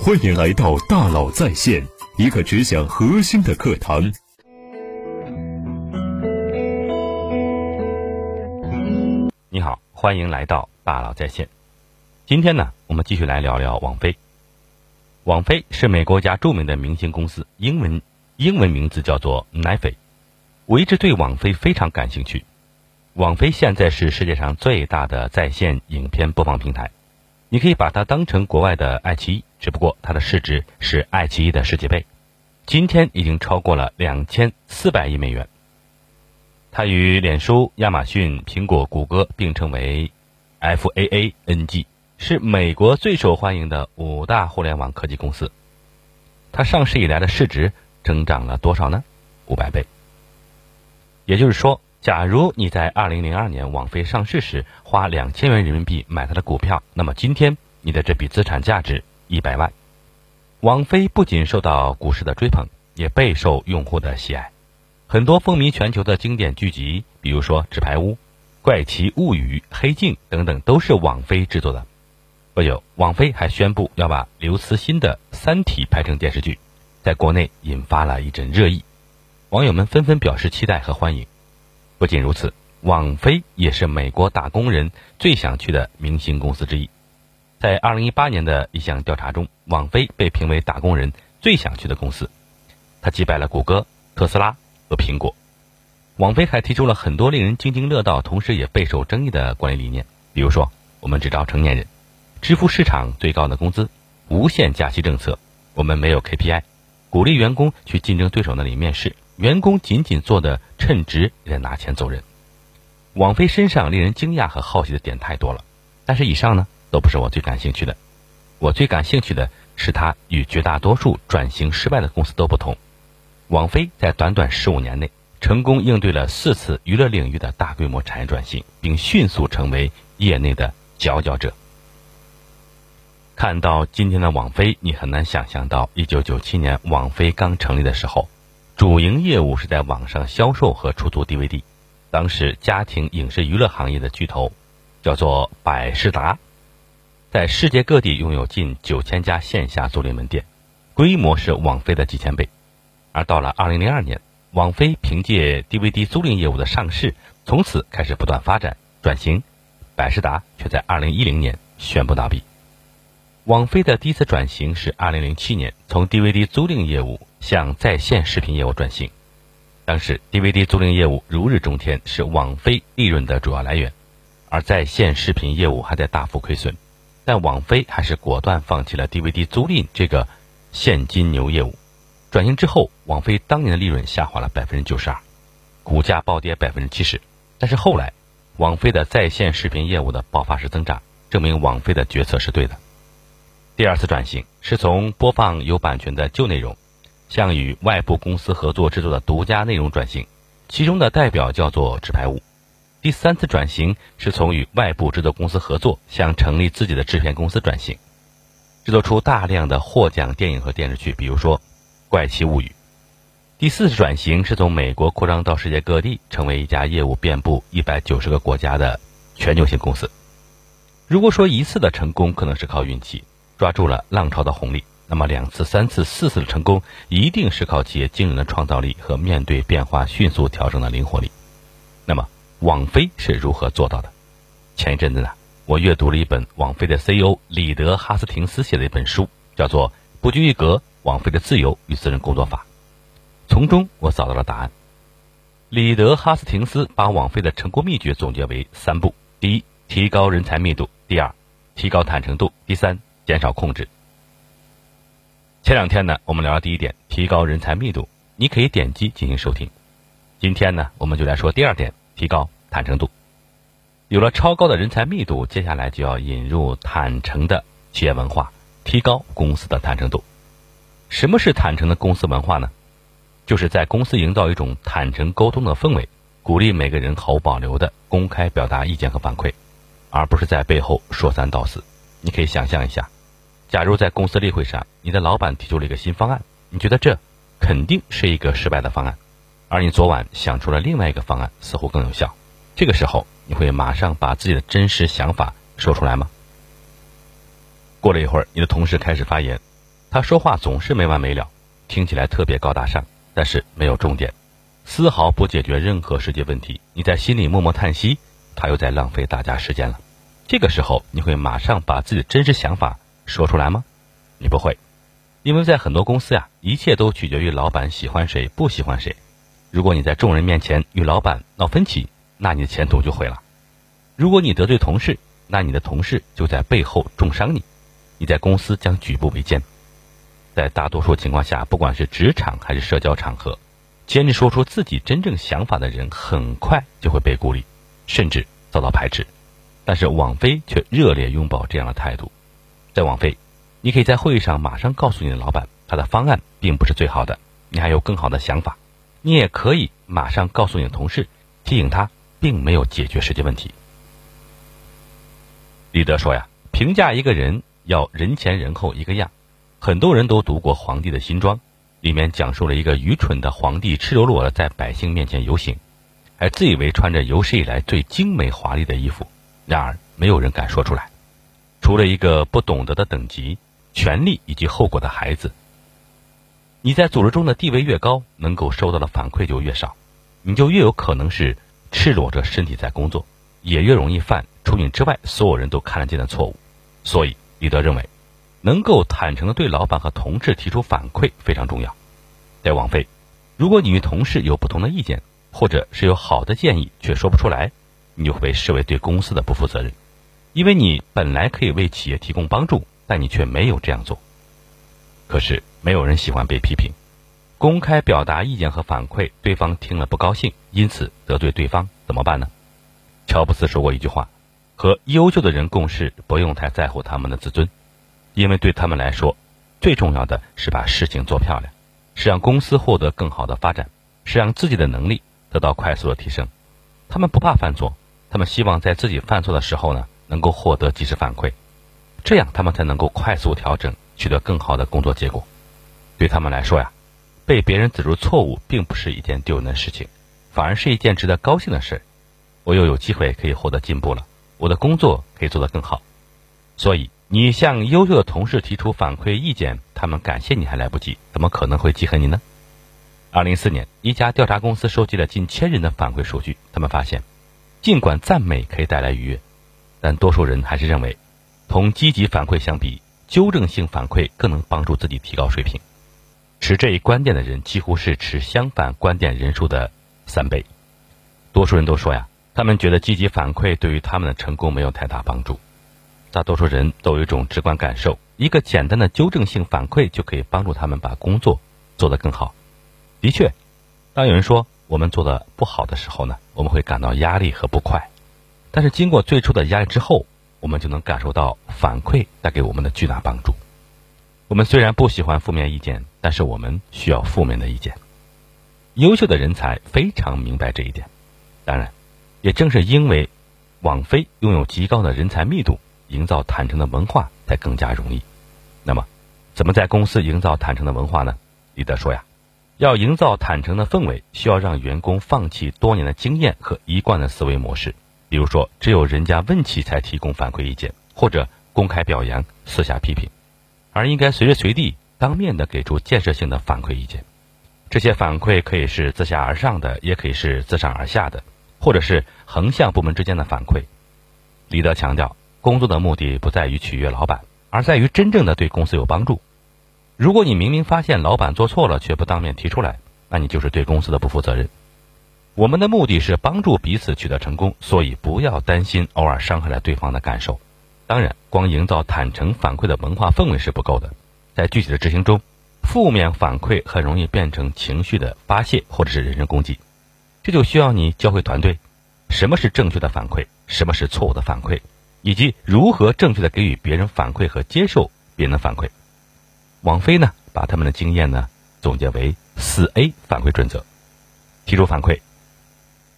欢迎来到大佬在线，一个只讲核心的课堂。你好，欢迎来到大佬在线。今天呢，我们继续来聊聊网飞。网飞是美国家著名的明星公司，英文英文名字叫做奈飞。我一直对网飞非常感兴趣。网飞现在是世界上最大的在线影片播放平台，你可以把它当成国外的爱奇艺，只不过它的市值是爱奇艺的十几倍，今天已经超过了两千四百亿美元。它与脸书、亚马逊、苹果、谷歌并称为 FAANG，是美国最受欢迎的五大互联网科技公司。它上市以来的市值增长了多少呢？五百倍。也就是说。假如你在二零零二年网飞上市时花两千元人民币买它的股票，那么今天你的这笔资产价值一百万。网飞不仅受到股市的追捧，也备受用户的喜爱。很多风靡全球的经典剧集，比如说《纸牌屋》《怪奇物语》《黑镜》等等，都是网飞制作的。不久，网飞还宣布要把刘慈欣的《三体》拍成电视剧，在国内引发了一阵热议，网友们纷纷表示期待和欢迎。不仅如此，网飞也是美国打工人最想去的明星公司之一。在二零一八年的一项调查中，网飞被评为打工人最想去的公司，它击败了谷歌、特斯拉和苹果。网飞还提出了很多令人津津乐道，同时也备受争议的管理理念，比如说，我们只招成年人，支付市场最高的工资，无限假期政策，我们没有 KPI，鼓励员工去竞争对手那里面试。员工仅仅做的称职，也拿钱走人。网飞身上令人惊讶和好奇的点太多了，但是以上呢都不是我最感兴趣的。我最感兴趣的是它与绝大多数转型失败的公司都不同。网飞在短短十五年内，成功应对了四次娱乐领域的大规模产业转型，并迅速成为业内的佼佼者。看到今天的网飞，你很难想象到一九九七年网飞刚成立的时候。主营业务是在网上销售和出租 DVD。当时家庭影视娱乐行业的巨头叫做百视达，在世界各地拥有近九千家线下租赁门店，规模是网飞的几千倍。而到了二零零二年，网飞凭借 DVD 租赁业务的上市，从此开始不断发展转型，百视达却在二零一零年宣布倒闭。网飞的第一次转型是二零零七年，从 DVD 租赁业务。向在线视频业务转型，当时 DVD 租赁业务如日中天，是网飞利润的主要来源，而在线视频业务还在大幅亏损，但网飞还是果断放弃了 DVD 租赁这个现金牛业务。转型之后，网飞当年的利润下滑了百分之九十二，股价暴跌百分之七十。但是后来，网飞的在线视频业务的爆发式增长，证明网飞的决策是对的。第二次转型是从播放有版权的旧内容。向与外部公司合作制作的独家内容转型，其中的代表叫做《纸牌屋》。第三次转型是从与外部制作公司合作向成立自己的制片公司转型，制作出大量的获奖电影和电视剧，比如说《怪奇物语》。第四次转型是从美国扩张到世界各地，成为一家业务遍布一百九十个国家的全球性公司。如果说一次的成功可能是靠运气，抓住了浪潮的红利。那么两次、三次、四次的成功，一定是靠企业惊人的创造力和面对变化迅速调整的灵活力。网飞是如何做到的？前一阵子呢，我阅读了一本网飞的 CEO 李德哈斯廷斯写的一本书，叫做《不拘一格：网飞的自由与私人工作法》。从中我找到了答案。李德哈斯廷斯把网飞的成功秘诀总结为三步：第一，提高人才密度；第二，提高坦诚度；第三，减少控制。前两天呢，我们聊了第一点，提高人才密度，你可以点击进行收听。今天呢，我们就来说第二点，提高坦诚度。有了超高的人才密度，接下来就要引入坦诚的企业文化，提高公司的坦诚度。什么是坦诚的公司文化呢？就是在公司营造一种坦诚沟通的氛围，鼓励每个人毫无保留的公开表达意见和反馈，而不是在背后说三道四。你可以想象一下。假如在公司例会上，你的老板提出了一个新方案，你觉得这肯定是一个失败的方案，而你昨晚想出了另外一个方案，似乎更有效。这个时候，你会马上把自己的真实想法说出来吗？过了一会儿，你的同事开始发言，他说话总是没完没了，听起来特别高大上，但是没有重点，丝毫不解决任何世界问题。你在心里默默叹息，他又在浪费大家时间了。这个时候，你会马上把自己的真实想法说出来吗？你不会，因为在很多公司呀，一切都取决于老板喜欢谁，不喜欢谁。如果你在众人面前与老板闹分歧，那你的前途就毁了。如果你得罪同事，那你的同事就在背后重伤你，你在公司将举步维艰。在大多数情况下，不管是职场还是社交场合，坚持说出自己真正想法的人，很快就会被孤立，甚至遭到排斥。但是网飞却热烈拥抱这样的态度。在网飞，你可以在会议上马上告诉你的老板，他的方案并不是最好的，你还有更好的想法。你也可以马上告诉你的同事，提醒他并没有解决实际问题。李德说呀，评价一个人要人前人后一个样。很多人都读过《皇帝的新装》，里面讲述了一个愚蠢的皇帝赤裸裸的在百姓面前游行，还自以为穿着有史以来最精美华丽的衣服。然而，没有人敢说出来，除了一个不懂得的等级、权力以及后果的孩子。你在组织中的地位越高，能够收到的反馈就越少，你就越有可能是赤裸着身体在工作，也越容易犯除你之外所有人都看得见的错误。所以，李德认为，能够坦诚的对老板和同事提出反馈非常重要。在网飞，如果你与同事有不同的意见，或者是有好的建议却说不出来。你就会被视为对公司的不负责任，因为你本来可以为企业提供帮助，但你却没有这样做。可是没有人喜欢被批评，公开表达意见和反馈，对方听了不高兴，因此得罪对方，怎么办呢？乔布斯说过一句话：“和优秀的人共事，不用太在乎他们的自尊，因为对他们来说，最重要的是把事情做漂亮，是让公司获得更好的发展，是让自己的能力得到快速的提升。他们不怕犯错。”他们希望在自己犯错的时候呢，能够获得及时反馈，这样他们才能够快速调整，取得更好的工作结果。对他们来说呀，被别人指出错误并不是一件丢人的事情，反而是一件值得高兴的事。我又有机会可以获得进步了，我的工作可以做得更好。所以，你向优秀的同事提出反馈意见，他们感谢你还来不及，怎么可能会记恨你呢？二零一四年，一家调查公司收集了近千人的反馈数据，他们发现。尽管赞美可以带来愉悦，但多数人还是认为，同积极反馈相比，纠正性反馈更能帮助自己提高水平。持这一观点的人几乎是持相反观点人数的三倍。多数人都说呀，他们觉得积极反馈对于他们的成功没有太大帮助。大多数人都有一种直观感受：一个简单的纠正性反馈就可以帮助他们把工作做得更好。的确，当有人说。我们做的不好的时候呢，我们会感到压力和不快，但是经过最初的压力之后，我们就能感受到反馈带给我们的巨大帮助。我们虽然不喜欢负面意见，但是我们需要负面的意见。优秀的人才非常明白这一点。当然，也正是因为网飞拥有极高的人才密度，营造坦诚的文化才更加容易。那么，怎么在公司营造坦诚的文化呢？李德说呀。要营造坦诚的氛围，需要让员工放弃多年的经验和一贯的思维模式，比如说只有人家问起才提供反馈意见，或者公开表扬、私下批评，而应该随时随地当面的给出建设性的反馈意见。这些反馈可以是自下而上的，也可以是自上而下的，或者是横向部门之间的反馈。李德强调，工作的目的不在于取悦老板，而在于真正的对公司有帮助。如果你明明发现老板做错了，却不当面提出来，那你就是对公司的不负责任。我们的目的是帮助彼此取得成功，所以不要担心偶尔伤害了对方的感受。当然，光营造坦诚反馈的文化氛围是不够的，在具体的执行中，负面反馈很容易变成情绪的发泄或者是人身攻击。这就需要你教会团队什么是正确的反馈，什么是错误的反馈，以及如何正确的给予别人反馈和接受别人的反馈。王菲呢，把他们的经验呢总结为四 A 反馈准则：提出反馈，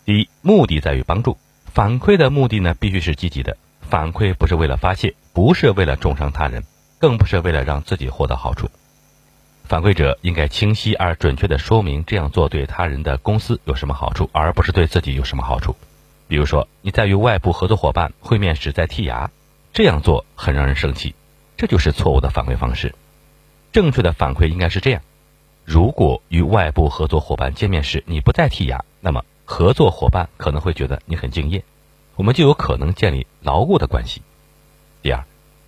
第一，目的在于帮助，反馈的目的呢必须是积极的，反馈不是为了发泄，不是为了重伤他人，更不是为了让自己获得好处。反馈者应该清晰而准确的说明这样做对他人的公司有什么好处，而不是对自己有什么好处。比如说，你在与外部合作伙伴会面时在剔牙，这样做很让人生气，这就是错误的反馈方式。正确的反馈应该是这样：如果与外部合作伙伴见面时你不再剔牙，那么合作伙伴可能会觉得你很敬业，我们就有可能建立牢固的关系。第二，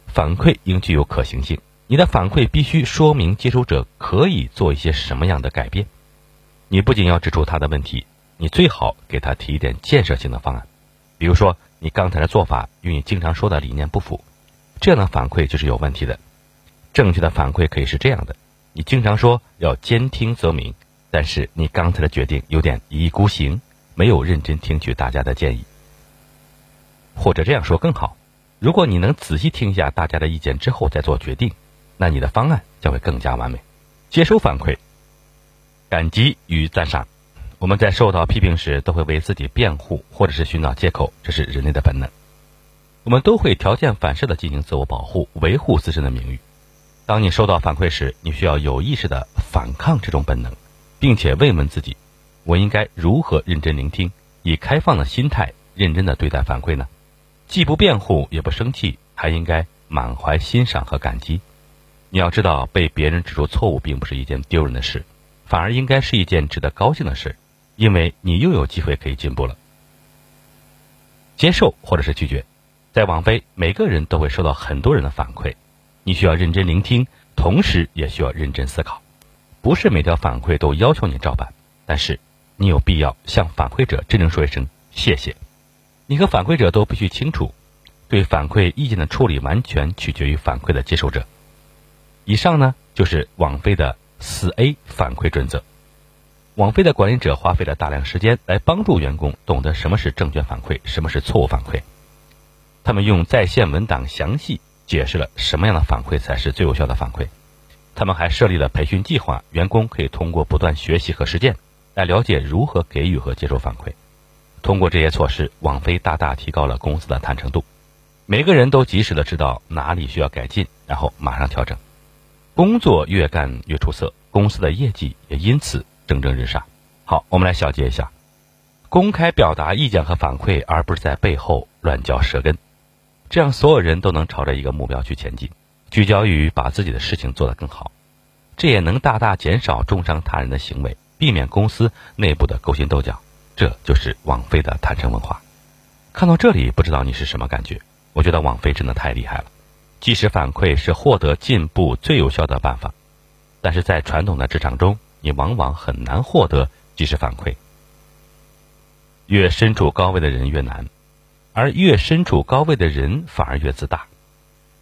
反馈应具有可行性，你的反馈必须说明接收者可以做一些什么样的改变。你不仅要指出他的问题，你最好给他提一点建设性的方案，比如说你刚才的做法与你经常说的理念不符，这样的反馈就是有问题的。正确的反馈可以是这样的：你经常说要兼听则明，但是你刚才的决定有点一意孤行，没有认真听取大家的建议。或者这样说更好：如果你能仔细听一下大家的意见之后再做决定，那你的方案将会更加完美。接收反馈，感激与赞赏。我们在受到批评时，都会为自己辩护，或者是寻找借口，这是人类的本能。我们都会条件反射的进行自我保护，维护自身的名誉。当你收到反馈时，你需要有意识的反抗这种本能，并且问问自己：我应该如何认真聆听，以开放的心态认真的对待反馈呢？既不辩护也不生气，还应该满怀欣赏和感激。你要知道，被别人指出错误并不是一件丢人的事，反而应该是一件值得高兴的事，因为你又有机会可以进步了。接受或者是拒绝，在网飞，每个人都会收到很多人的反馈。你需要认真聆听，同时也需要认真思考。不是每条反馈都要求你照办，但是你有必要向反馈者真正说一声谢谢。你和反馈者都必须清楚，对反馈意见的处理完全取决于反馈的接受者。以上呢就是网飞的四 A 反馈准则。网飞的管理者花费了大量时间来帮助员工懂得什么是正确反馈，什么是错误反馈。他们用在线文档详细。解释了什么样的反馈才是最有效的反馈。他们还设立了培训计划，员工可以通过不断学习和实践来了解如何给予和接受反馈。通过这些措施，网飞大大提高了公司的坦诚度。每个人都及时的知道哪里需要改进，然后马上调整。工作越干越出色，公司的业绩也因此蒸蒸日上。好，我们来小结一下：公开表达意见和反馈，而不是在背后乱嚼舌根。这样，所有人都能朝着一个目标去前进，聚焦于把自己的事情做得更好。这也能大大减少重伤他人的行为，避免公司内部的勾心斗角。这就是网飞的坦诚文化。看到这里，不知道你是什么感觉？我觉得网飞真的太厉害了。即时反馈是获得进步最有效的办法，但是在传统的职场中，你往往很难获得即时反馈。越身处高位的人越难。而越身处高位的人反而越自大，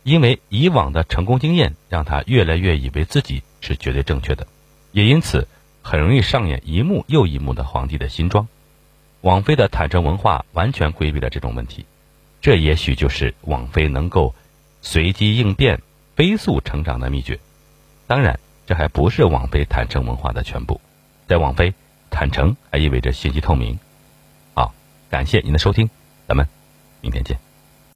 因为以往的成功经验让他越来越以为自己是绝对正确的，也因此很容易上演一幕又一幕的皇帝的新装。网飞的坦诚文化完全规避了这种问题，这也许就是网飞能够随机应变、飞速成长的秘诀。当然，这还不是网飞坦诚文化的全部。在网飞，坦诚还意味着信息透明。好，感谢您的收听，咱们。明天见。